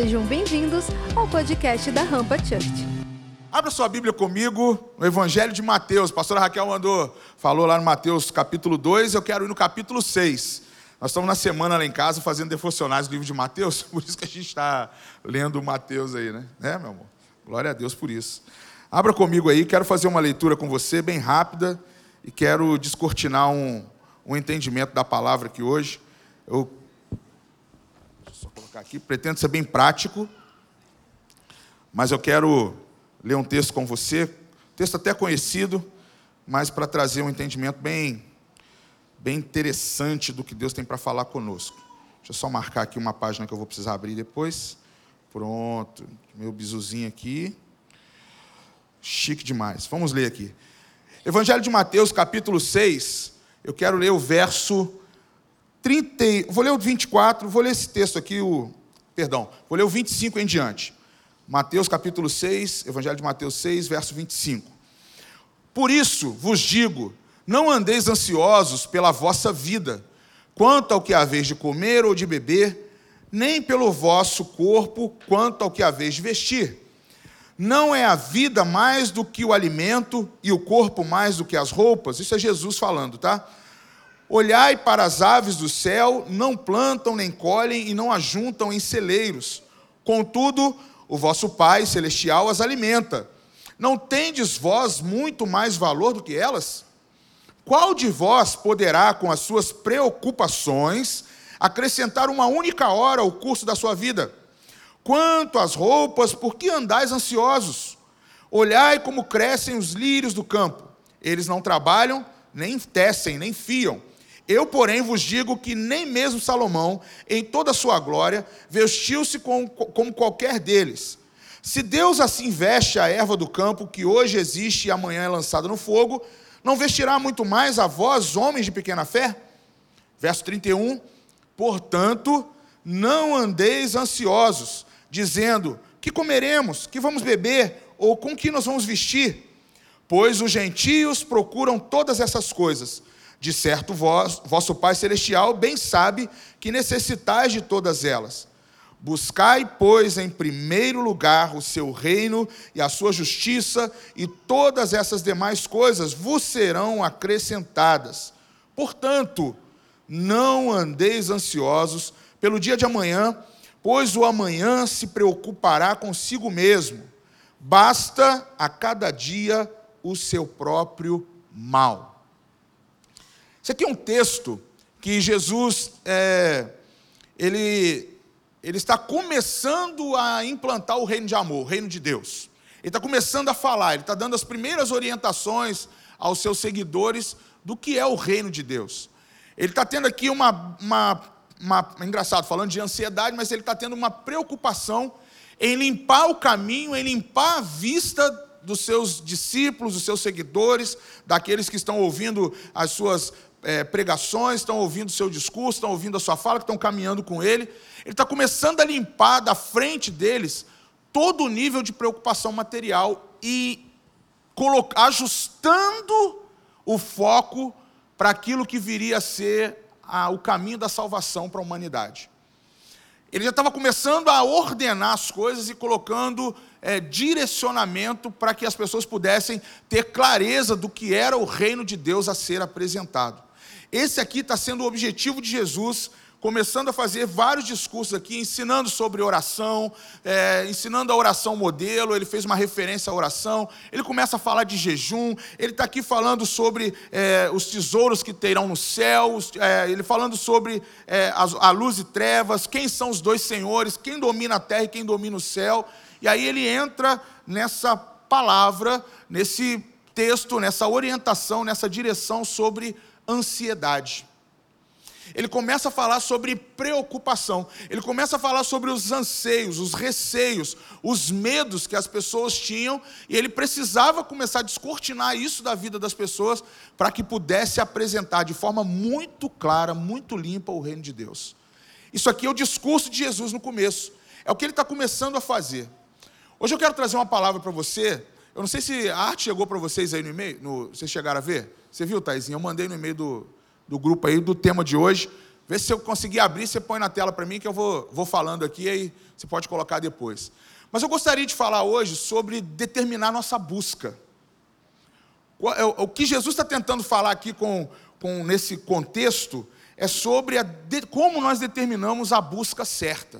Sejam bem-vindos ao podcast da Rampa Church. Abra sua Bíblia comigo no Evangelho de Mateus. A pastora Raquel mandou, falou lá no Mateus capítulo 2, eu quero ir no capítulo 6. Nós estamos na semana lá em casa fazendo devocionais do livro de Mateus, por isso que a gente está lendo Mateus aí, né? É, meu amor? Glória a Deus por isso. Abra comigo aí, quero fazer uma leitura com você bem rápida e quero descortinar um, um entendimento da palavra aqui hoje. Eu colocar aqui, pretendo ser bem prático, mas eu quero ler um texto com você, texto até conhecido, mas para trazer um entendimento bem, bem interessante do que Deus tem para falar conosco. Deixa eu só marcar aqui uma página que eu vou precisar abrir depois. Pronto, meu bizuzinho aqui. Chique demais. Vamos ler aqui. Evangelho de Mateus, capítulo 6. Eu quero ler o verso 30, vou ler o 24, vou ler esse texto aqui, o, perdão, vou ler o 25 em diante. Mateus capítulo 6, Evangelho de Mateus 6, verso 25. Por isso vos digo, não andeis ansiosos pela vossa vida, quanto ao que haveis de comer ou de beber, nem pelo vosso corpo, quanto ao que haveis de vestir. Não é a vida mais do que o alimento e o corpo mais do que as roupas? Isso é Jesus falando, tá? Olhai para as aves do céu, não plantam nem colhem e não ajuntam em celeiros. Contudo, o vosso Pai celestial as alimenta. Não tendes vós muito mais valor do que elas? Qual de vós poderá, com as suas preocupações, acrescentar uma única hora ao curso da sua vida? Quanto às roupas, por que andais ansiosos? Olhai como crescem os lírios do campo. Eles não trabalham, nem tecem, nem fiam. Eu, porém, vos digo que nem mesmo Salomão, em toda a sua glória, vestiu-se como, como qualquer deles. Se Deus assim veste a erva do campo, que hoje existe e amanhã é lançada no fogo, não vestirá muito mais a vós, homens de pequena fé? Verso 31. Portanto, não andeis ansiosos, dizendo: que comeremos, que vamos beber, ou com que nós vamos vestir? Pois os gentios procuram todas essas coisas de certo, vós, vosso Pai Celestial bem sabe que necessitais de todas elas. Buscai, pois, em primeiro lugar o seu reino e a sua justiça, e todas essas demais coisas vos serão acrescentadas. Portanto, não andeis ansiosos pelo dia de amanhã, pois o amanhã se preocupará consigo mesmo. Basta a cada dia o seu próprio mal. Isso aqui é um texto que Jesus é, ele, ele está começando a implantar o reino de amor, o reino de Deus. Ele está começando a falar, ele está dando as primeiras orientações aos seus seguidores do que é o reino de Deus. Ele está tendo aqui uma, uma, uma é engraçado, falando de ansiedade, mas ele está tendo uma preocupação em limpar o caminho, em limpar a vista dos seus discípulos, dos seus seguidores, daqueles que estão ouvindo as suas é, pregações, estão ouvindo o seu discurso, estão ouvindo a sua fala, que estão caminhando com ele. Ele está começando a limpar da frente deles todo o nível de preocupação material e ajustando o foco para aquilo que viria a ser a, o caminho da salvação para a humanidade. Ele já estava começando a ordenar as coisas e colocando é, direcionamento para que as pessoas pudessem ter clareza do que era o reino de Deus a ser apresentado. Esse aqui está sendo o objetivo de Jesus, começando a fazer vários discursos aqui, ensinando sobre oração, é, ensinando a oração modelo. Ele fez uma referência à oração. Ele começa a falar de jejum. Ele está aqui falando sobre é, os tesouros que terão no céu. É, ele falando sobre é, a, a luz e trevas. Quem são os dois senhores? Quem domina a terra e quem domina o céu? E aí ele entra nessa palavra, nesse texto, nessa orientação, nessa direção sobre ansiedade. Ele começa a falar sobre preocupação, ele começa a falar sobre os anseios, os receios, os medos que as pessoas tinham, e ele precisava começar a descortinar isso da vida das pessoas para que pudesse apresentar de forma muito clara, muito limpa o reino de Deus. Isso aqui é o discurso de Jesus no começo, é o que ele está começando a fazer. Hoje eu quero trazer uma palavra para você. Eu não sei se a arte chegou para vocês aí no e-mail, no, vocês chegaram a ver? Você viu, Taizinho? Eu mandei no e-mail do, do grupo aí do tema de hoje. Vê se eu conseguir abrir, você põe na tela para mim que eu vou, vou falando aqui, aí você pode colocar depois. Mas eu gostaria de falar hoje sobre determinar nossa busca. É o que Jesus está tentando falar aqui com, com nesse contexto é sobre de, como nós determinamos a busca certa.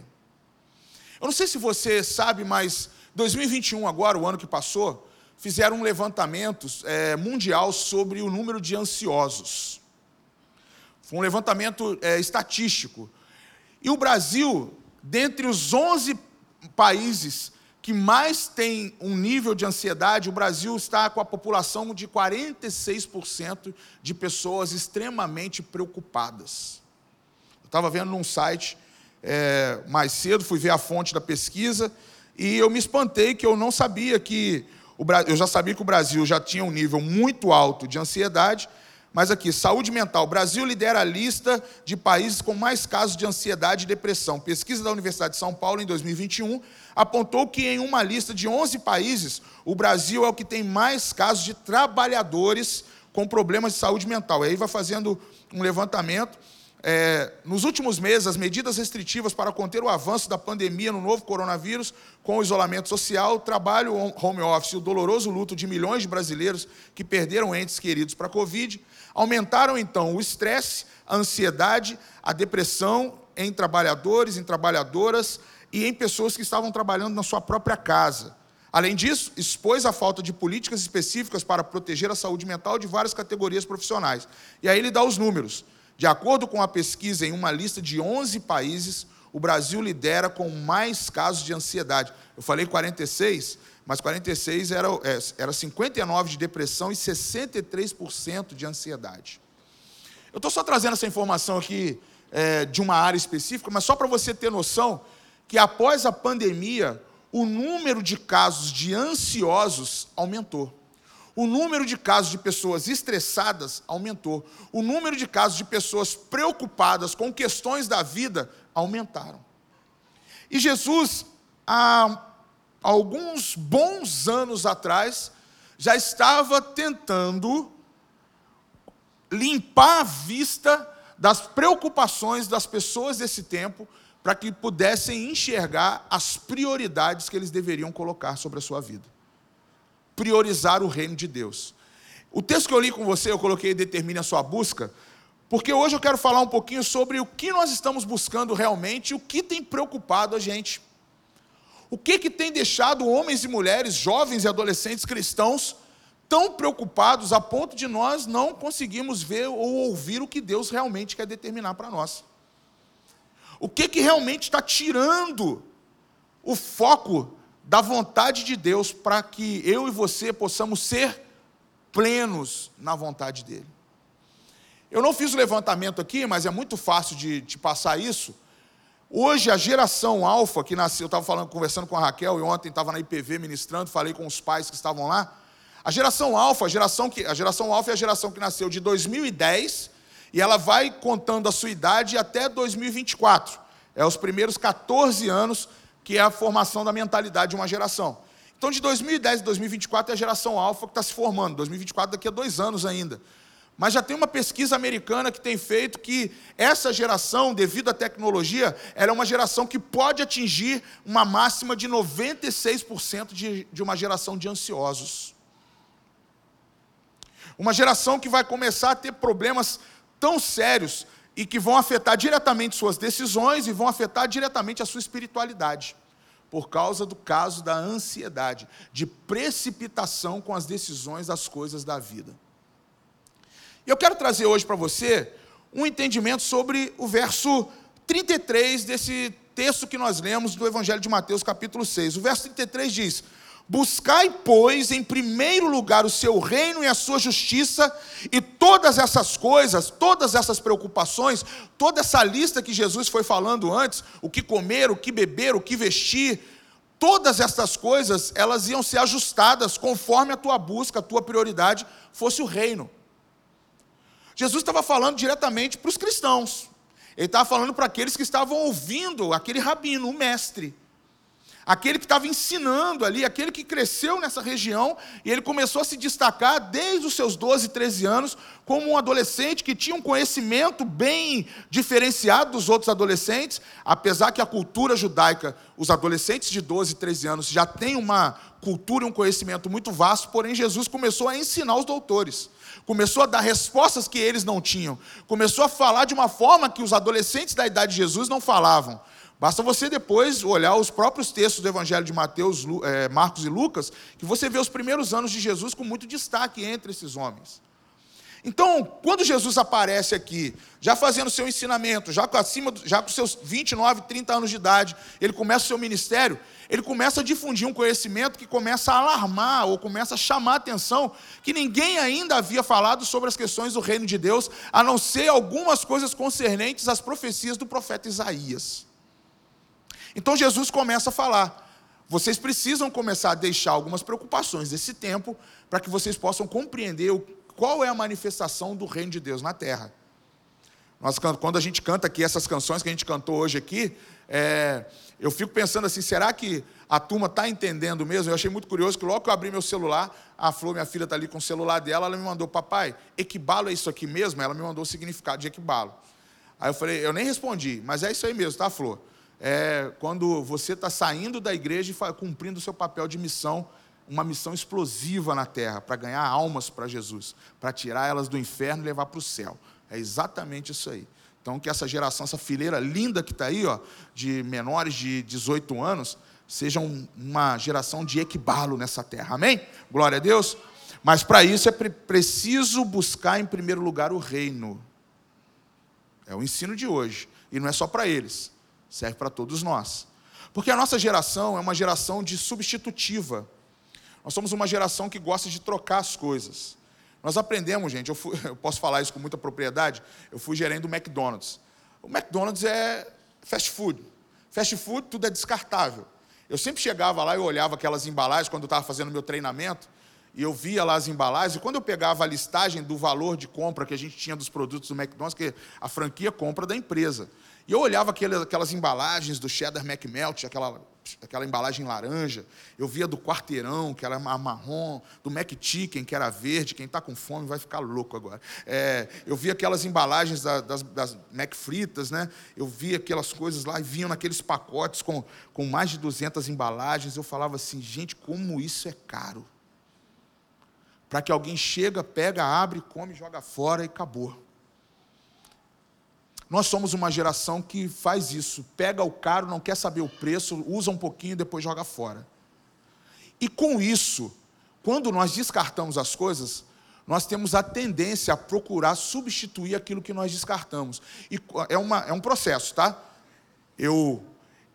Eu não sei se você sabe, mas 2021 agora, o ano que passou, fizeram um levantamento é, mundial sobre o número de ansiosos. Foi um levantamento é, estatístico. E o Brasil, dentre os 11 países que mais tem um nível de ansiedade, o Brasil está com a população de 46% de pessoas extremamente preocupadas. Eu estava vendo num site é, mais cedo, fui ver a fonte da pesquisa, e eu me espantei que eu não sabia que eu já sabia que o Brasil já tinha um nível muito alto de ansiedade, mas aqui, saúde mental. O Brasil lidera a lista de países com mais casos de ansiedade e depressão. Pesquisa da Universidade de São Paulo, em 2021, apontou que em uma lista de 11 países, o Brasil é o que tem mais casos de trabalhadores com problemas de saúde mental. E aí vai fazendo um levantamento é, nos últimos meses, as medidas restritivas para conter o avanço da pandemia no novo coronavírus, com o isolamento social, o trabalho home office e o doloroso luto de milhões de brasileiros que perderam entes queridos para a Covid, aumentaram então o estresse, a ansiedade, a depressão em trabalhadores, em trabalhadoras e em pessoas que estavam trabalhando na sua própria casa. Além disso, expôs a falta de políticas específicas para proteger a saúde mental de várias categorias profissionais. E aí ele dá os números. De acordo com a pesquisa, em uma lista de 11 países, o Brasil lidera com mais casos de ansiedade. Eu falei 46, mas 46 era, é, era 59% de depressão e 63% de ansiedade. Eu estou só trazendo essa informação aqui é, de uma área específica, mas só para você ter noção que após a pandemia, o número de casos de ansiosos aumentou o número de casos de pessoas estressadas aumentou. O número de casos de pessoas preocupadas com questões da vida aumentaram. E Jesus, há alguns bons anos atrás, já estava tentando limpar a vista das preocupações das pessoas desse tempo, para que pudessem enxergar as prioridades que eles deveriam colocar sobre a sua vida priorizar o reino de Deus. O texto que eu li com você, eu coloquei determine a sua busca, porque hoje eu quero falar um pouquinho sobre o que nós estamos buscando realmente, o que tem preocupado a gente. O que, que tem deixado homens e mulheres, jovens e adolescentes cristãos, tão preocupados a ponto de nós não conseguirmos ver ou ouvir o que Deus realmente quer determinar para nós? O que, que realmente está tirando o foco da vontade de Deus para que eu e você possamos ser plenos na vontade dele. Eu não fiz o levantamento aqui, mas é muito fácil de, de passar isso. Hoje, a geração alfa que nasceu, eu estava falando, conversando com a Raquel, e ontem estava na IPV ministrando, falei com os pais que estavam lá. A geração alfa, a geração, que, a geração alfa é a geração que nasceu de 2010 e ela vai contando a sua idade até 2024. É os primeiros 14 anos que é a formação da mentalidade de uma geração. Então, de 2010 a 2024 é a geração alfa que está se formando. 2024 daqui a dois anos ainda. Mas já tem uma pesquisa americana que tem feito que essa geração, devido à tecnologia, ela é uma geração que pode atingir uma máxima de 96% de, de uma geração de ansiosos. Uma geração que vai começar a ter problemas tão sérios e que vão afetar diretamente suas decisões e vão afetar diretamente a sua espiritualidade, por causa do caso da ansiedade, de precipitação com as decisões das coisas da vida. Eu quero trazer hoje para você um entendimento sobre o verso 33 desse texto que nós lemos do Evangelho de Mateus, capítulo 6. O verso 33 diz: Buscai, pois, em primeiro lugar o seu reino e a sua justiça, e todas essas coisas, todas essas preocupações, toda essa lista que Jesus foi falando antes, o que comer, o que beber, o que vestir, todas essas coisas, elas iam ser ajustadas conforme a tua busca, a tua prioridade fosse o reino. Jesus estava falando diretamente para os cristãos, ele estava falando para aqueles que estavam ouvindo aquele rabino, o mestre aquele que estava ensinando ali, aquele que cresceu nessa região, e ele começou a se destacar desde os seus 12, 13 anos, como um adolescente que tinha um conhecimento bem diferenciado dos outros adolescentes, apesar que a cultura judaica, os adolescentes de 12, 13 anos já têm uma cultura e um conhecimento muito vasto, porém Jesus começou a ensinar os doutores, começou a dar respostas que eles não tinham, começou a falar de uma forma que os adolescentes da idade de Jesus não falavam. Basta você depois olhar os próprios textos do Evangelho de Mateus, é, Marcos e Lucas, que você vê os primeiros anos de Jesus com muito destaque entre esses homens. Então, quando Jesus aparece aqui, já fazendo seu ensinamento, já com, acima, já com seus 29, 30 anos de idade, ele começa o seu ministério, ele começa a difundir um conhecimento que começa a alarmar ou começa a chamar a atenção que ninguém ainda havia falado sobre as questões do reino de Deus, a não ser algumas coisas concernentes às profecias do profeta Isaías. Então Jesus começa a falar: vocês precisam começar a deixar algumas preocupações desse tempo para que vocês possam compreender qual é a manifestação do reino de Deus na terra. Nós, quando a gente canta aqui essas canções que a gente cantou hoje aqui, é, eu fico pensando assim, será que a turma está entendendo mesmo? Eu achei muito curioso que logo que eu abri meu celular, a Flor, minha filha, está ali com o celular dela, ela me mandou, papai, equibalo é isso aqui mesmo? Ela me mandou o significado de equibalo. Aí eu falei, eu nem respondi, mas é isso aí mesmo, tá, Flor? É quando você está saindo da igreja e cumprindo o seu papel de missão, uma missão explosiva na terra, para ganhar almas para Jesus, para tirar elas do inferno e levar para o céu. É exatamente isso aí. Então, que essa geração, essa fileira linda que está aí, ó, de menores de 18 anos, seja uma geração de equibalo nessa terra. Amém? Glória a Deus. Mas para isso é preciso buscar em primeiro lugar o reino. É o ensino de hoje. E não é só para eles serve para todos nós. Porque a nossa geração é uma geração de substitutiva. Nós somos uma geração que gosta de trocar as coisas. Nós aprendemos, gente, eu, fui, eu, posso falar isso com muita propriedade, eu fui gerente do McDonald's. O McDonald's é fast food. Fast food, tudo é descartável. Eu sempre chegava lá e olhava aquelas embalagens quando eu estava fazendo meu treinamento, e eu via lá as embalagens, e quando eu pegava a listagem do valor de compra que a gente tinha dos produtos do McDonald's, que a franquia compra da empresa. E eu olhava aquelas, aquelas embalagens do cheddar McMelt, aquela, aquela embalagem laranja. Eu via do quarteirão, que era marrom, do McChicken, que era verde. Quem está com fome vai ficar louco agora. É, eu via aquelas embalagens das, das, das McFritas, né? Eu via aquelas coisas lá e vinham naqueles pacotes com, com mais de 200 embalagens. Eu falava assim, gente, como isso é caro. Para que alguém chega, pega, abre, come, joga fora e acabou. Nós somos uma geração que faz isso, pega o caro, não quer saber o preço, usa um pouquinho e depois joga fora. E com isso, quando nós descartamos as coisas, nós temos a tendência a procurar substituir aquilo que nós descartamos. E é, uma, é um processo, tá? Eu,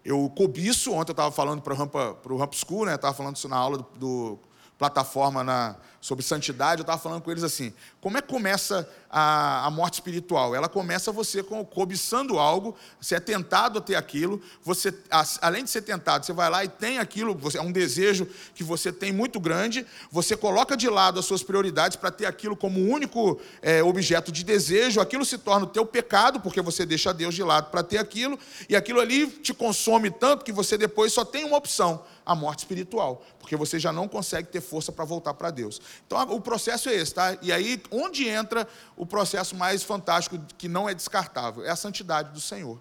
eu cobiço, ontem eu estava falando para o Rampa School, né? estava falando isso na aula do, do plataforma na, sobre santidade, eu estava falando com eles assim: como é que começa a, a morte espiritual? Ela começa você com, cobiçando algo, você é tentado a ter aquilo, você, além de ser tentado, você vai lá e tem aquilo, você, é um desejo que você tem muito grande, você coloca de lado as suas prioridades para ter aquilo como único é, objeto de desejo, aquilo se torna o teu pecado, porque você deixa Deus de lado para ter aquilo, e aquilo ali te consome tanto que você depois só tem uma opção a morte espiritual, porque você já não consegue ter força para voltar para Deus. Então o processo é esse, tá? E aí, onde entra o processo mais fantástico, que não é descartável? É a santidade do Senhor.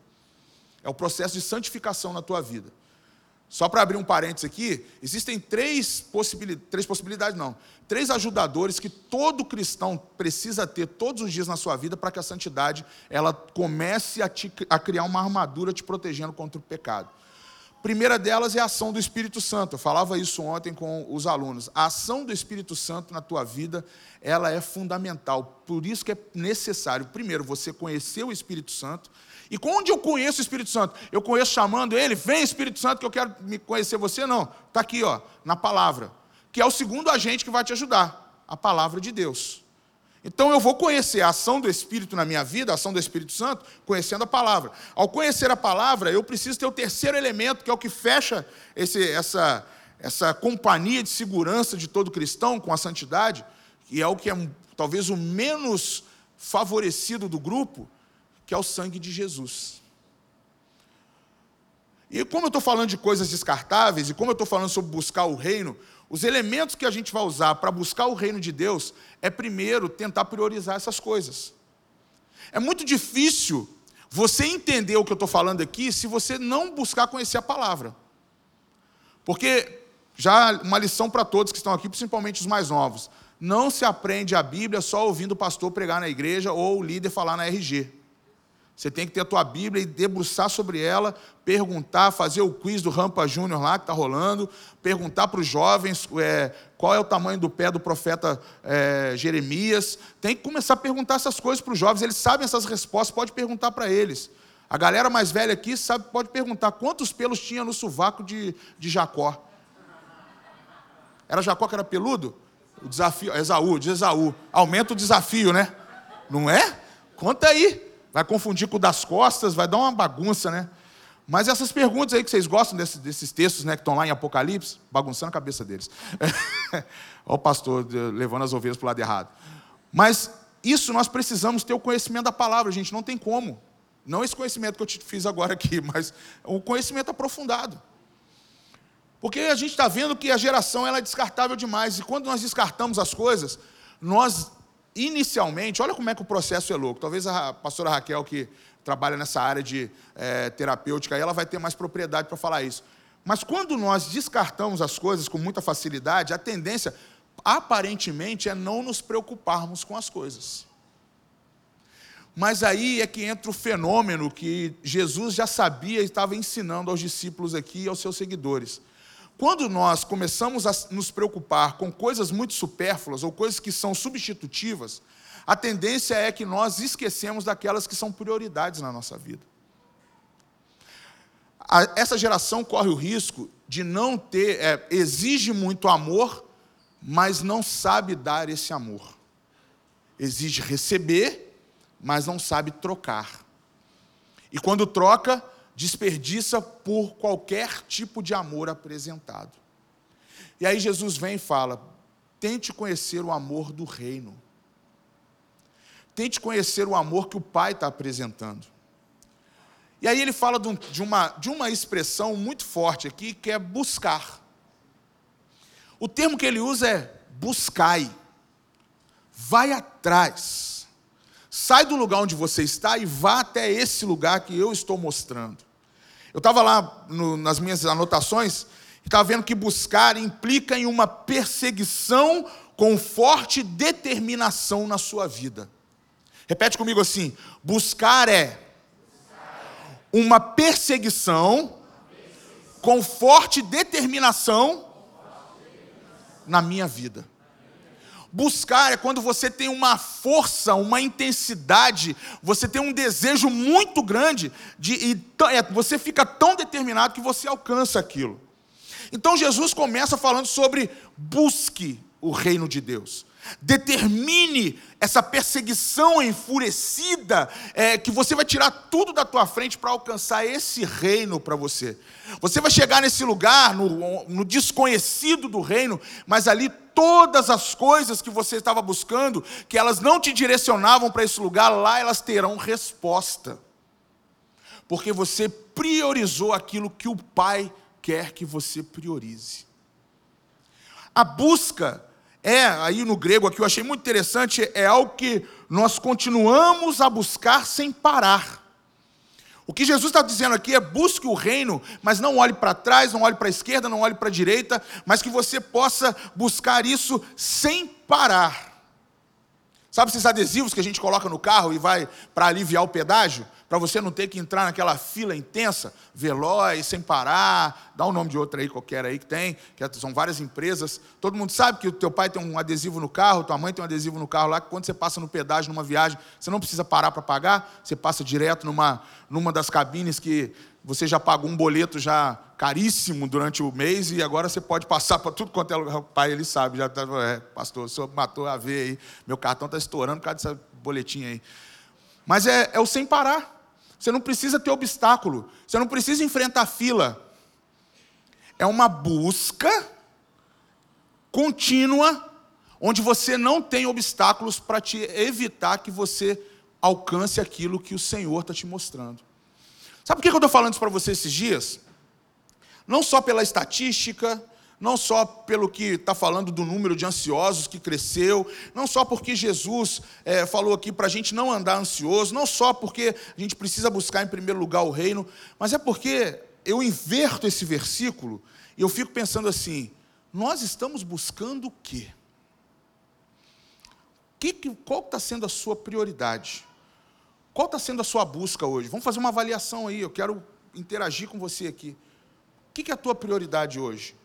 É o processo de santificação na tua vida. Só para abrir um parênteses aqui, existem três possibilidades, três possibilidades não, três ajudadores que todo cristão precisa ter todos os dias na sua vida para que a santidade ela comece a, te, a criar uma armadura te protegendo contra o pecado. Primeira delas é a ação do Espírito Santo. Eu falava isso ontem com os alunos. A ação do Espírito Santo na tua vida, ela é fundamental. Por isso que é necessário, primeiro, você conhecer o Espírito Santo. E onde eu conheço o Espírito Santo? Eu conheço chamando ele, vem Espírito Santo que eu quero me conhecer você, não. Está aqui, ó, na palavra. Que é o segundo agente que vai te ajudar, a palavra de Deus. Então eu vou conhecer a ação do Espírito na minha vida, a ação do Espírito Santo, conhecendo a palavra. Ao conhecer a palavra, eu preciso ter o terceiro elemento, que é o que fecha esse, essa, essa companhia de segurança de todo cristão com a santidade, e é o que é talvez o menos favorecido do grupo, que é o sangue de Jesus. E como eu estou falando de coisas descartáveis, e como eu estou falando sobre buscar o reino, os elementos que a gente vai usar para buscar o reino de Deus é primeiro tentar priorizar essas coisas. É muito difícil você entender o que eu estou falando aqui se você não buscar conhecer a palavra. Porque, já uma lição para todos que estão aqui, principalmente os mais novos: não se aprende a Bíblia só ouvindo o pastor pregar na igreja ou o líder falar na RG. Você tem que ter a tua Bíblia e debruçar sobre ela, perguntar, fazer o quiz do Rampa Júnior lá que está rolando, perguntar para os jovens é, qual é o tamanho do pé do profeta é, Jeremias. Tem que começar a perguntar essas coisas para os jovens, eles sabem essas respostas, pode perguntar para eles. A galera mais velha aqui sabe, pode perguntar quantos pelos tinha no sovaco de, de Jacó. Era Jacó que era peludo? O desafio, Esaú, de Esaú. Aumenta o desafio, né? Não é? Conta aí vai confundir com o das costas, vai dar uma bagunça, né? Mas essas perguntas aí que vocês gostam desses, desses textos né, que estão lá em Apocalipse, bagunçando a cabeça deles. Olha o pastor levando as ovelhas para o lado errado. Mas isso nós precisamos ter o conhecimento da palavra, gente, não tem como. Não esse conhecimento que eu te fiz agora aqui, mas o conhecimento aprofundado. Porque a gente está vendo que a geração ela é descartável demais. E quando nós descartamos as coisas, nós inicialmente, olha como é que o processo é louco. Talvez a pastora Raquel, que trabalha nessa área de é, terapêutica, ela vai ter mais propriedade para falar isso. Mas quando nós descartamos as coisas com muita facilidade, a tendência, aparentemente, é não nos preocuparmos com as coisas. Mas aí é que entra o fenômeno que Jesus já sabia e estava ensinando aos discípulos aqui e aos seus seguidores. Quando nós começamos a nos preocupar com coisas muito supérfluas ou coisas que são substitutivas, a tendência é que nós esquecemos daquelas que são prioridades na nossa vida. Essa geração corre o risco de não ter, é, exige muito amor, mas não sabe dar esse amor. Exige receber, mas não sabe trocar. E quando troca, desperdiça por qualquer tipo de amor apresentado. E aí Jesus vem e fala: tente conhecer o amor do reino. Tente conhecer o amor que o Pai está apresentando. E aí ele fala de uma, de uma expressão muito forte aqui, que é buscar. O termo que ele usa é buscai. Vai atrás. Sai do lugar onde você está e vá até esse lugar que eu estou mostrando. Eu estava lá no, nas minhas anotações e estava vendo que buscar implica em uma perseguição com forte determinação na sua vida. Repete comigo assim: buscar é uma perseguição com forte determinação na minha vida. Buscar é quando você tem uma força, uma intensidade, você tem um desejo muito grande, de, e é, você fica tão determinado que você alcança aquilo. Então Jesus começa falando sobre busque o reino de Deus. Determine essa perseguição enfurecida, é, que você vai tirar tudo da tua frente para alcançar esse reino para você. Você vai chegar nesse lugar, no, no desconhecido do reino, mas ali todas as coisas que você estava buscando, que elas não te direcionavam para esse lugar, lá elas terão resposta. Porque você priorizou aquilo que o Pai quer que você priorize. A busca é, aí no grego aqui eu achei muito interessante, é algo que nós continuamos a buscar sem parar. O que Jesus está dizendo aqui é busque o reino, mas não olhe para trás, não olhe para a esquerda, não olhe para a direita, mas que você possa buscar isso sem parar. Sabe esses adesivos que a gente coloca no carro e vai para aliviar o pedágio? Para você não ter que entrar naquela fila intensa, veloz, sem parar, dá o um nome de outra aí qualquer aí que tem, que são várias empresas. Todo mundo sabe que o teu pai tem um adesivo no carro, tua mãe tem um adesivo no carro lá, que quando você passa no pedágio numa viagem, você não precisa parar para pagar, você passa direto numa, numa das cabines que você já pagou um boleto já caríssimo durante o mês e agora você pode passar para tudo quanto é lugar. O pai, ele sabe, já está, é, pastor, o senhor matou a ver aí, meu cartão está estourando por causa dessa boletinha aí. Mas é, é o sem parar. Você não precisa ter obstáculo. Você não precisa enfrentar fila. É uma busca contínua, onde você não tem obstáculos para te evitar que você alcance aquilo que o Senhor está te mostrando. Sabe por que eu estou falando isso para você esses dias? Não só pela estatística, não só pelo que está falando do número de ansiosos que cresceu, não só porque Jesus é, falou aqui para a gente não andar ansioso, não só porque a gente precisa buscar em primeiro lugar o reino, mas é porque eu inverto esse versículo e eu fico pensando assim: nós estamos buscando o quê? Que, qual está sendo a sua prioridade? Qual está sendo a sua busca hoje? Vamos fazer uma avaliação aí, eu quero interagir com você aqui. O que é a tua prioridade hoje?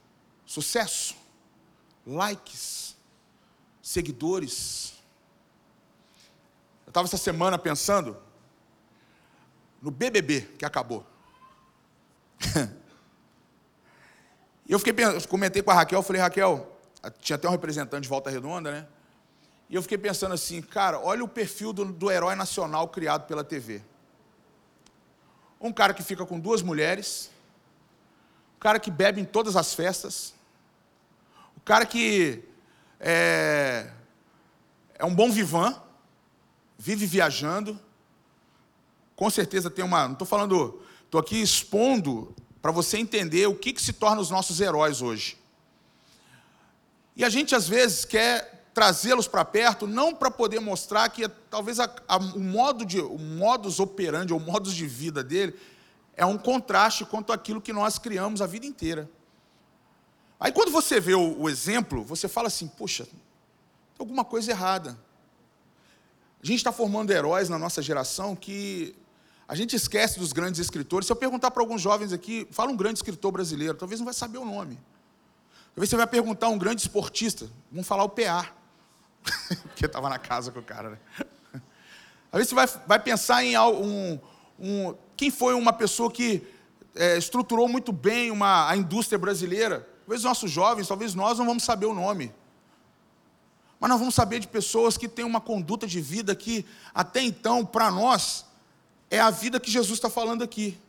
Sucesso? Likes? Seguidores? Eu estava essa semana pensando no BBB que acabou. E eu fiquei pensando, comentei com a Raquel, falei, Raquel, tinha até um representante de Volta Redonda, né? E eu fiquei pensando assim, cara, olha o perfil do, do herói nacional criado pela TV. Um cara que fica com duas mulheres, um cara que bebe em todas as festas, cara que é, é um bom vivan, vive viajando, com certeza tem uma. Não estou falando, estou aqui expondo para você entender o que, que se torna os nossos heróis hoje. E a gente às vezes quer trazê-los para perto, não para poder mostrar que talvez a, a, o modo de, o modus operandi, ou modus de vida dele, é um contraste quanto àquilo que nós criamos a vida inteira. Aí quando você vê o, o exemplo, você fala assim, poxa, tem alguma coisa errada. A gente está formando heróis na nossa geração que a gente esquece dos grandes escritores. Se eu perguntar para alguns jovens aqui, fala um grande escritor brasileiro, talvez não vai saber o nome. Talvez você vai perguntar um grande esportista, vamos falar o PA. Porque estava na casa com o cara, né? Vezes você vai, vai pensar em um, um, quem foi uma pessoa que é, estruturou muito bem uma, a indústria brasileira. Talvez nossos jovens, talvez nós não vamos saber o nome. Mas nós vamos saber de pessoas que têm uma conduta de vida que, até então, para nós, é a vida que Jesus está falando aqui.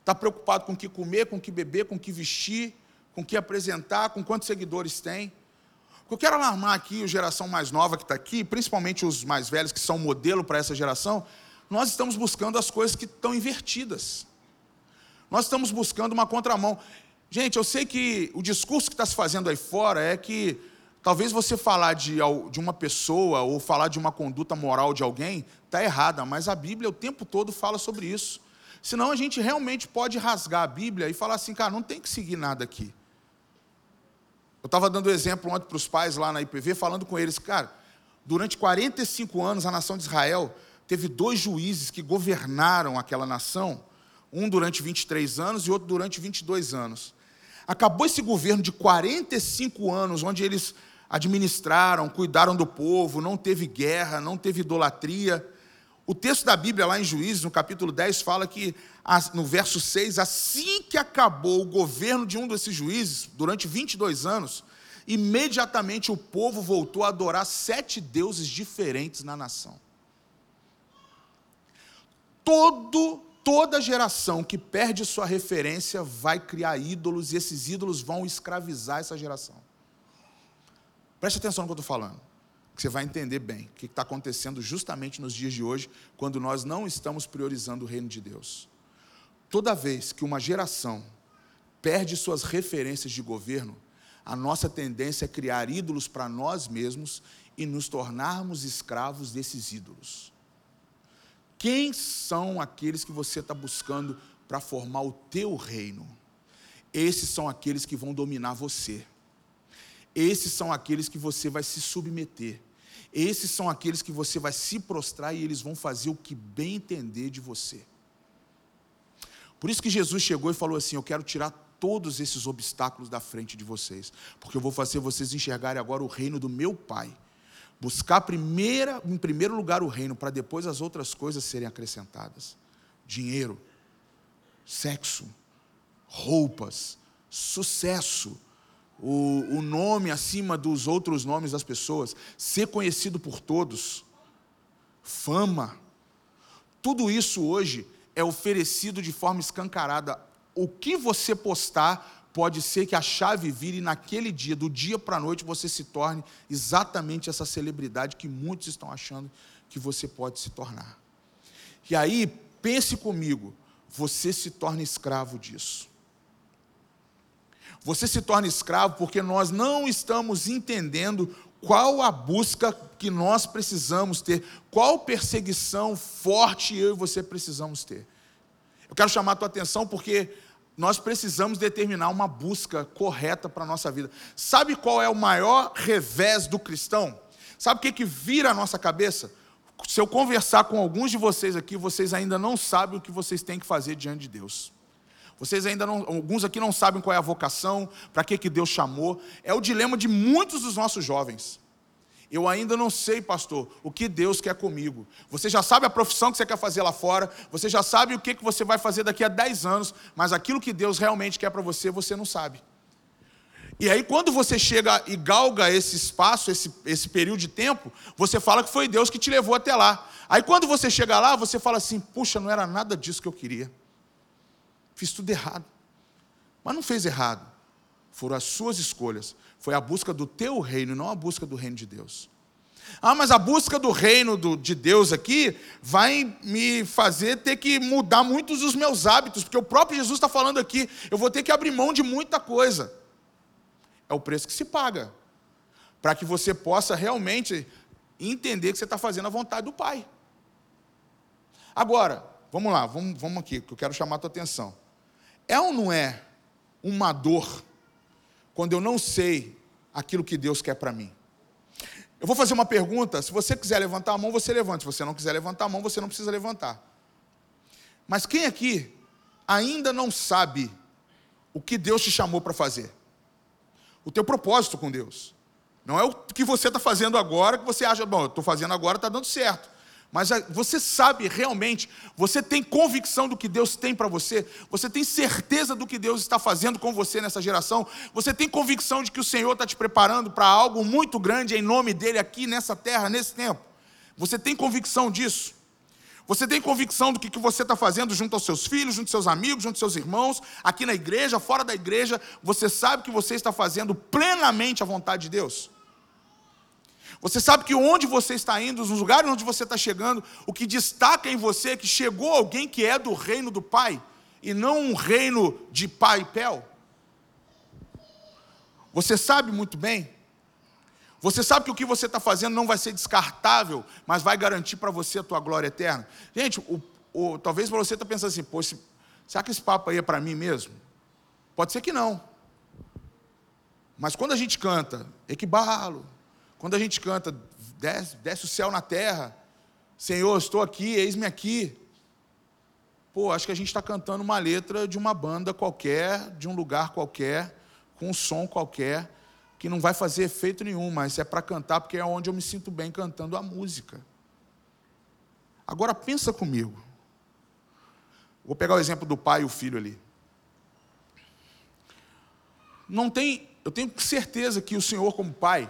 Está preocupado com o que comer, com o que beber, com o que vestir, com o que apresentar, com quantos seguidores tem. Eu quero alarmar aqui a geração mais nova que está aqui, principalmente os mais velhos que são modelo para essa geração, nós estamos buscando as coisas que estão invertidas. Nós estamos buscando uma contramão. Gente, eu sei que o discurso que está se fazendo aí fora é que talvez você falar de, de uma pessoa ou falar de uma conduta moral de alguém está errada, mas a Bíblia o tempo todo fala sobre isso. Senão a gente realmente pode rasgar a Bíblia e falar assim, cara, não tem que seguir nada aqui. Eu estava dando exemplo ontem para os pais lá na IPV, falando com eles, cara, durante 45 anos a nação de Israel teve dois juízes que governaram aquela nação, um durante 23 anos e outro durante 22 anos. Acabou esse governo de 45 anos, onde eles administraram, cuidaram do povo, não teve guerra, não teve idolatria. O texto da Bíblia, lá em Juízes, no capítulo 10, fala que, no verso 6, assim que acabou o governo de um desses juízes, durante 22 anos, imediatamente o povo voltou a adorar sete deuses diferentes na nação. Todo, toda geração que perde sua referência vai criar ídolos e esses ídolos vão escravizar essa geração. Preste atenção no que eu estou falando, que você vai entender bem o que está acontecendo justamente nos dias de hoje, quando nós não estamos priorizando o reino de Deus. Toda vez que uma geração perde suas referências de governo, a nossa tendência é criar ídolos para nós mesmos e nos tornarmos escravos desses ídolos. Quem são aqueles que você está buscando para formar o teu reino? Esses são aqueles que vão dominar você. Esses são aqueles que você vai se submeter. Esses são aqueles que você vai se prostrar e eles vão fazer o que bem entender de você. Por isso que Jesus chegou e falou assim: Eu quero tirar todos esses obstáculos da frente de vocês, porque eu vou fazer vocês enxergarem agora o reino do meu Pai. Buscar primeira, em primeiro lugar o reino, para depois as outras coisas serem acrescentadas: dinheiro, sexo, roupas, sucesso, o, o nome acima dos outros nomes das pessoas, ser conhecido por todos, fama. Tudo isso hoje é oferecido de forma escancarada. O que você postar pode ser que a chave vire naquele dia, do dia para a noite, você se torne exatamente essa celebridade que muitos estão achando que você pode se tornar. E aí, pense comigo, você se torna escravo disso. Você se torna escravo porque nós não estamos entendendo qual a busca que nós precisamos ter, qual perseguição forte eu e você precisamos ter. Eu quero chamar a tua atenção porque nós precisamos determinar uma busca correta para a nossa vida. Sabe qual é o maior revés do cristão? Sabe o que, que vira a nossa cabeça? Se eu conversar com alguns de vocês aqui, vocês ainda não sabem o que vocês têm que fazer diante de Deus. Vocês ainda não, alguns aqui não sabem qual é a vocação, para que, que Deus chamou. É o dilema de muitos dos nossos jovens. Eu ainda não sei, pastor, o que Deus quer comigo. Você já sabe a profissão que você quer fazer lá fora, você já sabe o que, você vai fazer daqui a 10 anos, mas aquilo que Deus realmente quer para você, você não sabe. E aí, quando você chega e galga esse espaço, esse, esse período de tempo, você fala que foi Deus que te levou até lá. Aí, quando você chega lá, você fala assim: puxa, não era nada disso que eu queria. Fiz tudo errado. Mas não fez errado. Foram as suas escolhas. Foi a busca do teu reino, não a busca do reino de Deus. Ah, mas a busca do reino do, de Deus aqui vai me fazer ter que mudar muitos dos meus hábitos, porque o próprio Jesus está falando aqui, eu vou ter que abrir mão de muita coisa. É o preço que se paga, para que você possa realmente entender que você está fazendo a vontade do Pai. Agora, vamos lá, vamos, vamos aqui, que eu quero chamar a tua atenção. É ou não é uma dor quando eu não sei aquilo que Deus quer para mim? Eu vou fazer uma pergunta, se você quiser levantar a mão, você levanta. Se você não quiser levantar a mão, você não precisa levantar. Mas quem aqui ainda não sabe o que Deus te chamou para fazer? O teu propósito com Deus. Não é o que você está fazendo agora que você acha, bom, eu estou fazendo agora, está dando certo. Mas você sabe realmente, você tem convicção do que Deus tem para você, você tem certeza do que Deus está fazendo com você nessa geração, você tem convicção de que o Senhor está te preparando para algo muito grande em nome dEle aqui nessa terra, nesse tempo. Você tem convicção disso? Você tem convicção do que você está fazendo junto aos seus filhos, junto aos seus amigos, junto aos seus irmãos, aqui na igreja, fora da igreja, você sabe que você está fazendo plenamente a vontade de Deus? Você sabe que onde você está indo, nos lugares onde você está chegando, o que destaca em você é que chegou alguém que é do reino do Pai, e não um reino de pai e pel. Você sabe muito bem. Você sabe que o que você está fazendo não vai ser descartável, mas vai garantir para você a tua glória eterna. Gente, o, o, talvez você está pensando assim, poxa, será que esse papo aí é para mim mesmo? Pode ser que não. Mas quando a gente canta, equibalo, quando a gente canta, desce, desce o céu na terra, Senhor, estou aqui, eis-me aqui. Pô, acho que a gente está cantando uma letra de uma banda qualquer, de um lugar qualquer, com um som qualquer, que não vai fazer efeito nenhum, mas é para cantar porque é onde eu me sinto bem cantando a música. Agora pensa comigo. Vou pegar o exemplo do pai e o filho ali. Não tem, eu tenho certeza que o Senhor como pai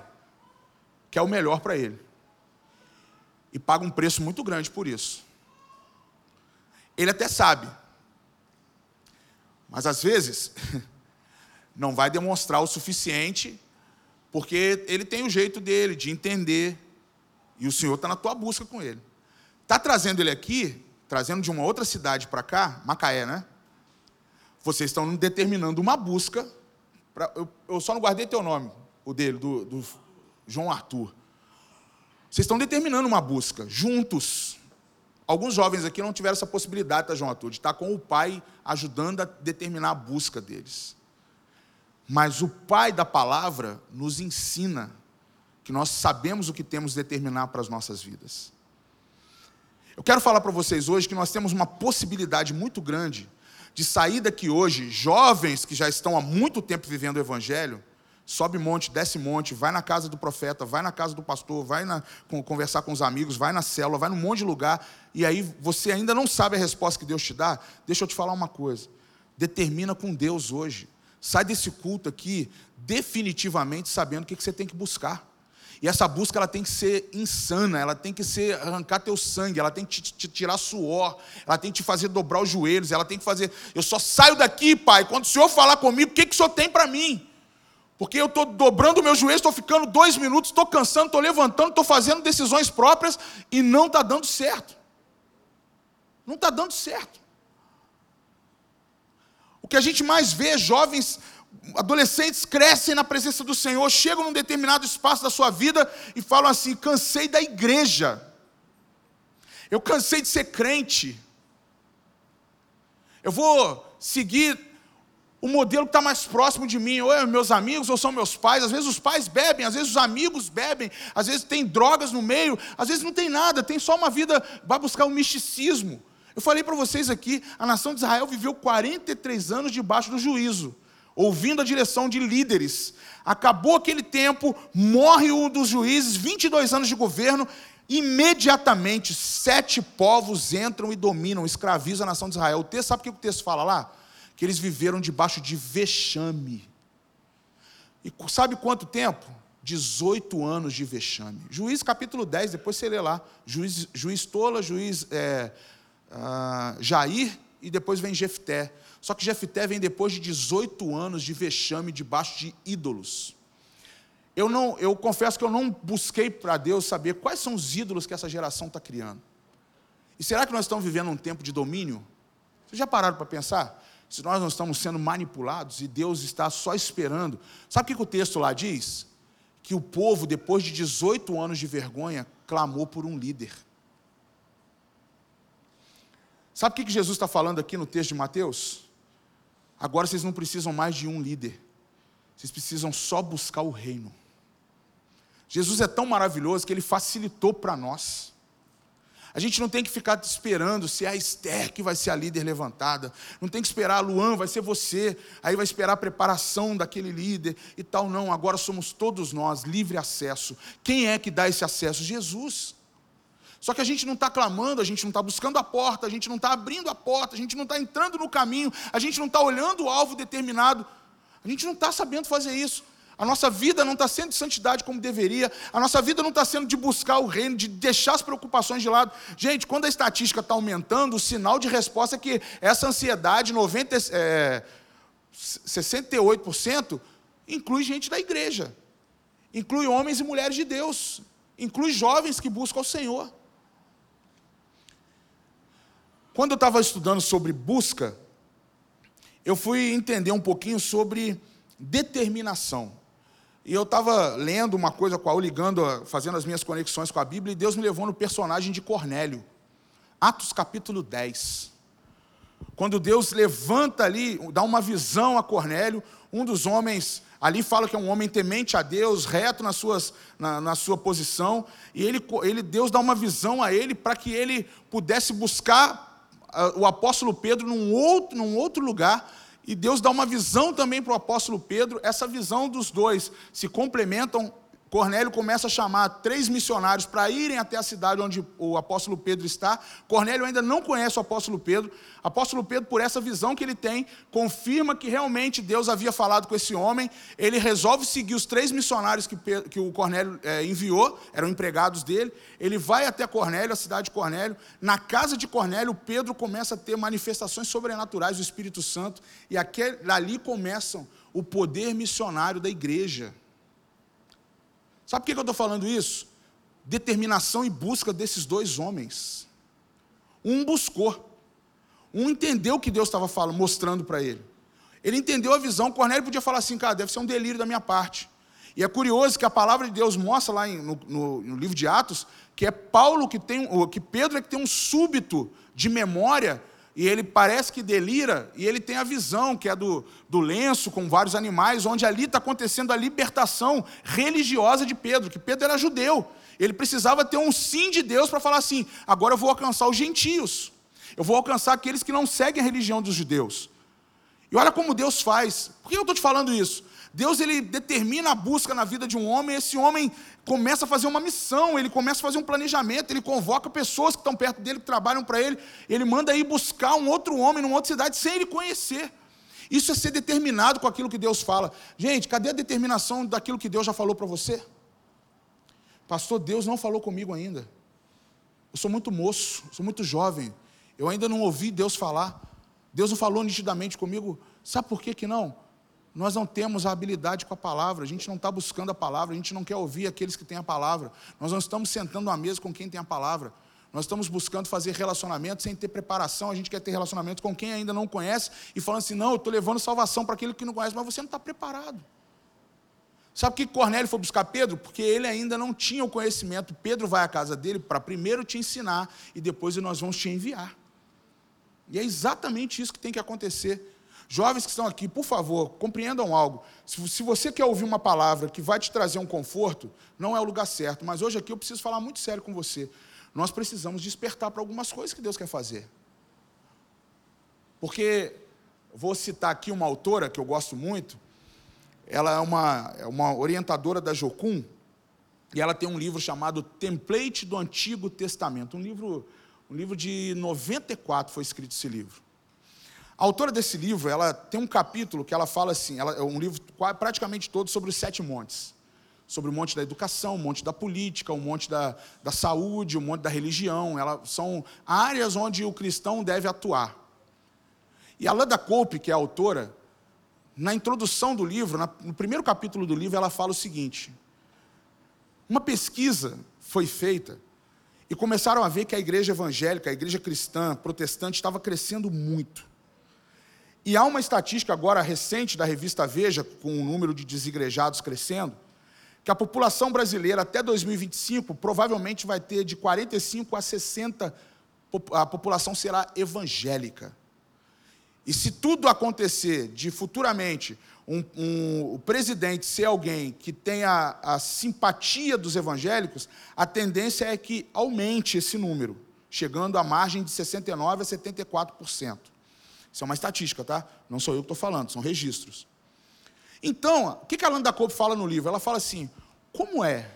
quer o melhor para ele. E paga um preço muito grande por isso. Ele até sabe. Mas às vezes não vai demonstrar o suficiente, porque ele tem o jeito dele de entender. E o Senhor está na tua busca com ele. Está trazendo ele aqui, trazendo de uma outra cidade para cá, Macaé, né? Vocês estão determinando uma busca. Pra, eu, eu, só não guardei teu nome, o dele, do, do João Arthur. Vocês estão determinando uma busca, juntos. Alguns jovens aqui não tiveram essa possibilidade, tá, João Arthur, de estar com o pai ajudando a determinar a busca deles. Mas o pai da palavra nos ensina que nós sabemos o que temos de determinar para as nossas vidas. Eu quero falar para vocês hoje que nós temos uma possibilidade muito grande de sair daqui hoje, jovens que já estão há muito tempo vivendo o Evangelho, sobe monte, desce monte, vai na casa do profeta, vai na casa do pastor, vai na, conversar com os amigos, vai na célula, vai num monte de lugar, e aí você ainda não sabe a resposta que Deus te dá, deixa eu te falar uma coisa. Determina com Deus hoje. Sai desse culto aqui definitivamente sabendo o que você tem que buscar. E essa busca ela tem que ser insana, ela tem que ser arrancar teu sangue, ela tem que te, te, tirar suor, ela tem que te fazer dobrar os joelhos, ela tem que fazer. Eu só saio daqui, pai, quando o Senhor falar comigo, o que, que o Senhor tem para mim? Porque eu estou dobrando o meu joelho, estou ficando dois minutos, estou cansando, estou levantando, estou fazendo decisões próprias e não está dando certo. Não está dando certo. O que a gente mais vê é jovens adolescentes crescem na presença do Senhor, chegam num determinado espaço da sua vida e falam assim: cansei da igreja, eu cansei de ser crente, eu vou seguir o modelo que está mais próximo de mim, ou é meus amigos, ou são meus pais. Às vezes os pais bebem, às vezes os amigos bebem, às vezes tem drogas no meio, às vezes não tem nada, tem só uma vida, vai buscar o um misticismo. Eu falei para vocês aqui, a nação de Israel viveu 43 anos debaixo do juízo, ouvindo a direção de líderes. Acabou aquele tempo, morre um dos juízes, 22 anos de governo, imediatamente sete povos entram e dominam, escravizam a nação de Israel. O texto, sabe o que o texto fala lá? Que eles viveram debaixo de vexame. E sabe quanto tempo? 18 anos de vexame. Juiz capítulo 10, depois você lê lá. Juiz, juiz Tola, juiz é, uh, Jair e depois vem Jefté. Só que Jefté vem depois de 18 anos de vexame debaixo de ídolos. Eu, não, eu confesso que eu não busquei para Deus saber quais são os ídolos que essa geração está criando. E será que nós estamos vivendo um tempo de domínio? Vocês já pararam para pensar? Se nós não estamos sendo manipulados e Deus está só esperando. Sabe o que o texto lá diz? Que o povo, depois de 18 anos de vergonha, clamou por um líder. Sabe o que Jesus está falando aqui no texto de Mateus? Agora vocês não precisam mais de um líder, vocês precisam só buscar o reino. Jesus é tão maravilhoso que ele facilitou para nós. A gente não tem que ficar esperando se é a Esther que vai ser a líder levantada. Não tem que esperar a Luan, vai ser você. Aí vai esperar a preparação daquele líder e tal. Não, agora somos todos nós, livre acesso. Quem é que dá esse acesso? Jesus. Só que a gente não está clamando, a gente não está buscando a porta, a gente não está abrindo a porta, a gente não está entrando no caminho, a gente não está olhando o alvo determinado. A gente não está sabendo fazer isso. A nossa vida não está sendo de santidade como deveria. A nossa vida não está sendo de buscar o reino, de deixar as preocupações de lado. Gente, quando a estatística está aumentando, o sinal de resposta é que essa ansiedade, 90, é, 68%, inclui gente da igreja. Inclui homens e mulheres de Deus. Inclui jovens que buscam o Senhor. Quando eu estava estudando sobre busca, eu fui entender um pouquinho sobre determinação. E eu estava lendo uma coisa qual, ligando, fazendo as minhas conexões com a Bíblia, e Deus me levou no personagem de Cornélio. Atos capítulo 10. Quando Deus levanta ali, dá uma visão a Cornélio, um dos homens, ali fala que é um homem temente a Deus, reto nas suas, na, na sua posição, e ele, ele, Deus dá uma visão a ele para que ele pudesse buscar uh, o apóstolo Pedro num outro, num outro lugar, e Deus dá uma visão também para o apóstolo Pedro, essa visão dos dois se complementam Cornélio começa a chamar três missionários para irem até a cidade onde o apóstolo Pedro está. Cornélio ainda não conhece o apóstolo Pedro. Apóstolo Pedro, por essa visão que ele tem, confirma que realmente Deus havia falado com esse homem. Ele resolve seguir os três missionários que, que o Cornélio é, enviou, eram empregados dele. Ele vai até Cornélio, a cidade de Cornélio. Na casa de Cornélio, Pedro começa a ter manifestações sobrenaturais do Espírito Santo. E aquele, ali começam o poder missionário da igreja. Sabe por que eu estou falando isso? Determinação e busca desses dois homens. Um buscou, um entendeu o que Deus estava falando, mostrando para ele. Ele entendeu a visão. Cornélio podia falar assim, cara, deve ser um delírio da minha parte. E é curioso que a palavra de Deus mostra lá no, no, no livro de Atos que é Paulo que tem, que Pedro é que tem um súbito de memória e ele parece que delira, e ele tem a visão, que é do, do lenço com vários animais, onde ali está acontecendo a libertação religiosa de Pedro, que Pedro era judeu. Ele precisava ter um sim de Deus para falar assim: agora eu vou alcançar os gentios, eu vou alcançar aqueles que não seguem a religião dos judeus. E olha como Deus faz. Por que eu estou te falando isso? Deus ele determina a busca na vida de um homem, esse homem começa a fazer uma missão, ele começa a fazer um planejamento, ele convoca pessoas que estão perto dele, que trabalham para ele, ele manda ir buscar um outro homem numa outra cidade sem ele conhecer. Isso é ser determinado com aquilo que Deus fala. Gente, cadê a determinação daquilo que Deus já falou para você? Pastor, Deus não falou comigo ainda. Eu sou muito moço, sou muito jovem. Eu ainda não ouvi Deus falar. Deus não falou nitidamente comigo. Sabe por que, que não? Nós não temos a habilidade com a palavra, a gente não está buscando a palavra, a gente não quer ouvir aqueles que têm a palavra. Nós não estamos sentando à mesa com quem tem a palavra. Nós estamos buscando fazer relacionamento sem ter preparação. A gente quer ter relacionamento com quem ainda não conhece e falando assim: não, eu estou levando salvação para aquele que não conhece, mas você não está preparado. Sabe por que Cornélio foi buscar Pedro? Porque ele ainda não tinha o conhecimento. Pedro vai à casa dele para primeiro te ensinar e depois nós vamos te enviar. E é exatamente isso que tem que acontecer. Jovens que estão aqui, por favor, compreendam algo. Se você quer ouvir uma palavra que vai te trazer um conforto, não é o lugar certo. Mas hoje aqui eu preciso falar muito sério com você. Nós precisamos despertar para algumas coisas que Deus quer fazer. Porque, vou citar aqui uma autora que eu gosto muito. Ela é uma, é uma orientadora da Jocum. E ela tem um livro chamado Template do Antigo Testamento. Um livro, um livro de 94 foi escrito esse livro. A autora desse livro, ela tem um capítulo que ela fala assim, ela, é um livro praticamente todo sobre os sete montes. Sobre o monte da educação, o monte da política, o monte da, da saúde, o monte da religião. Ela, são áreas onde o cristão deve atuar. E a Landa Cope, que é a autora, na introdução do livro, no primeiro capítulo do livro, ela fala o seguinte: uma pesquisa foi feita e começaram a ver que a igreja evangélica, a igreja cristã, protestante, estava crescendo muito. E há uma estatística agora recente da revista Veja, com o número de desigrejados crescendo, que a população brasileira até 2025 provavelmente vai ter de 45 a 60 a população será evangélica. E se tudo acontecer de futuramente um, um, o presidente ser alguém que tenha a simpatia dos evangélicos, a tendência é que aumente esse número, chegando à margem de 69% a 74%. Isso é uma estatística, tá? Não sou eu que estou falando, são registros. Então, o que a Landa Cope fala no livro? Ela fala assim: como é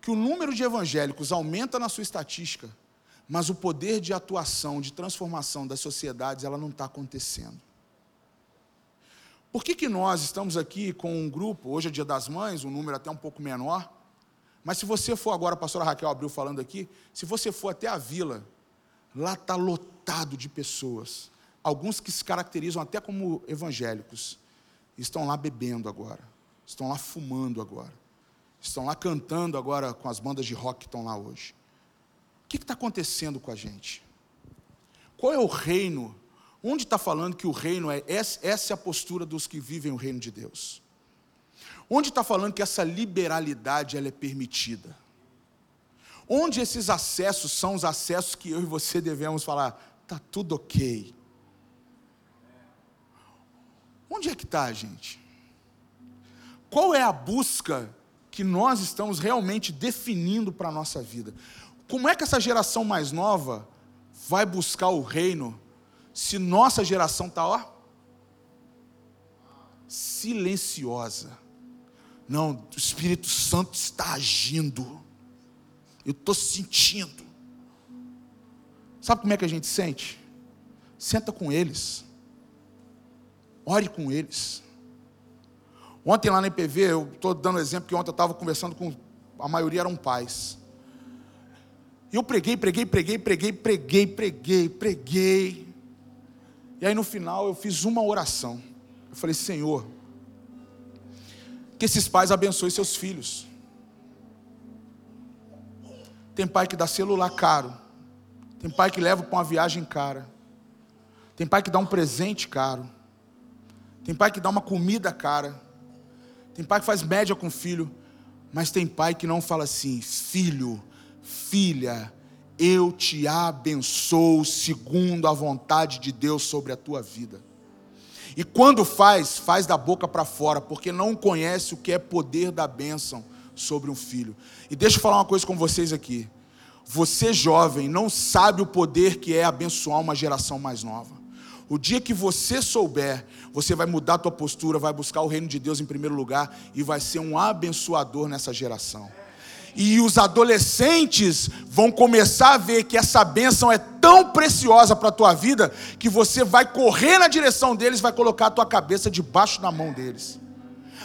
que o número de evangélicos aumenta na sua estatística, mas o poder de atuação, de transformação das sociedades, ela não está acontecendo? Por que, que nós estamos aqui com um grupo, hoje é dia das mães, um número até um pouco menor, mas se você for agora, a pastora Raquel abriu falando aqui, se você for até a vila, lá está lotado de pessoas alguns que se caracterizam até como evangélicos, estão lá bebendo agora, estão lá fumando agora, estão lá cantando agora com as bandas de rock que estão lá hoje. O que está acontecendo com a gente? Qual é o reino? Onde está falando que o reino é essa é a postura dos que vivem o reino de Deus? Onde está falando que essa liberalidade ela é permitida? Onde esses acessos são os acessos que eu e você devemos falar, está tudo ok, Onde é que está, gente? Qual é a busca que nós estamos realmente definindo para a nossa vida? Como é que essa geração mais nova vai buscar o reino se nossa geração está, ó, silenciosa? Não, o Espírito Santo está agindo. Eu estou sentindo. Sabe como é que a gente sente? Senta com eles. Ore com eles. Ontem lá na IPV, eu estou dando exemplo que ontem eu estava conversando com. A maioria eram pais. E eu preguei, preguei, preguei, preguei, preguei, preguei, preguei. E aí no final eu fiz uma oração. Eu falei, Senhor, que esses pais abençoem seus filhos. Tem pai que dá celular caro. Tem pai que leva para uma viagem cara. Tem pai que dá um presente caro. Tem pai que dá uma comida cara. Tem pai que faz média com o filho. Mas tem pai que não fala assim: filho, filha, eu te abençoo segundo a vontade de Deus sobre a tua vida. E quando faz, faz da boca para fora, porque não conhece o que é poder da bênção sobre um filho. E deixa eu falar uma coisa com vocês aqui. Você jovem não sabe o poder que é abençoar uma geração mais nova. O dia que você souber, você vai mudar a tua postura, vai buscar o reino de Deus em primeiro lugar e vai ser um abençoador nessa geração. E os adolescentes vão começar a ver que essa bênção é tão preciosa para a tua vida que você vai correr na direção deles, vai colocar a tua cabeça debaixo da mão deles.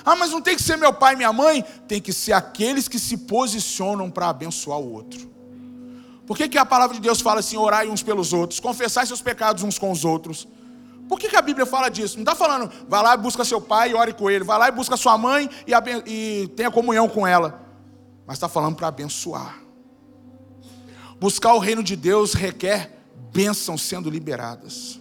Ah, mas não tem que ser meu pai e minha mãe, tem que ser aqueles que se posicionam para abençoar o outro. Por que, que a palavra de Deus fala assim, orai uns pelos outros, confessai seus pecados uns com os outros? Por que, que a Bíblia fala disso? Não está falando, vai lá e busca seu pai e ore com ele, vai lá e busca sua mãe e, e tenha comunhão com ela. Mas está falando para abençoar. Buscar o reino de Deus requer bênçãos sendo liberadas.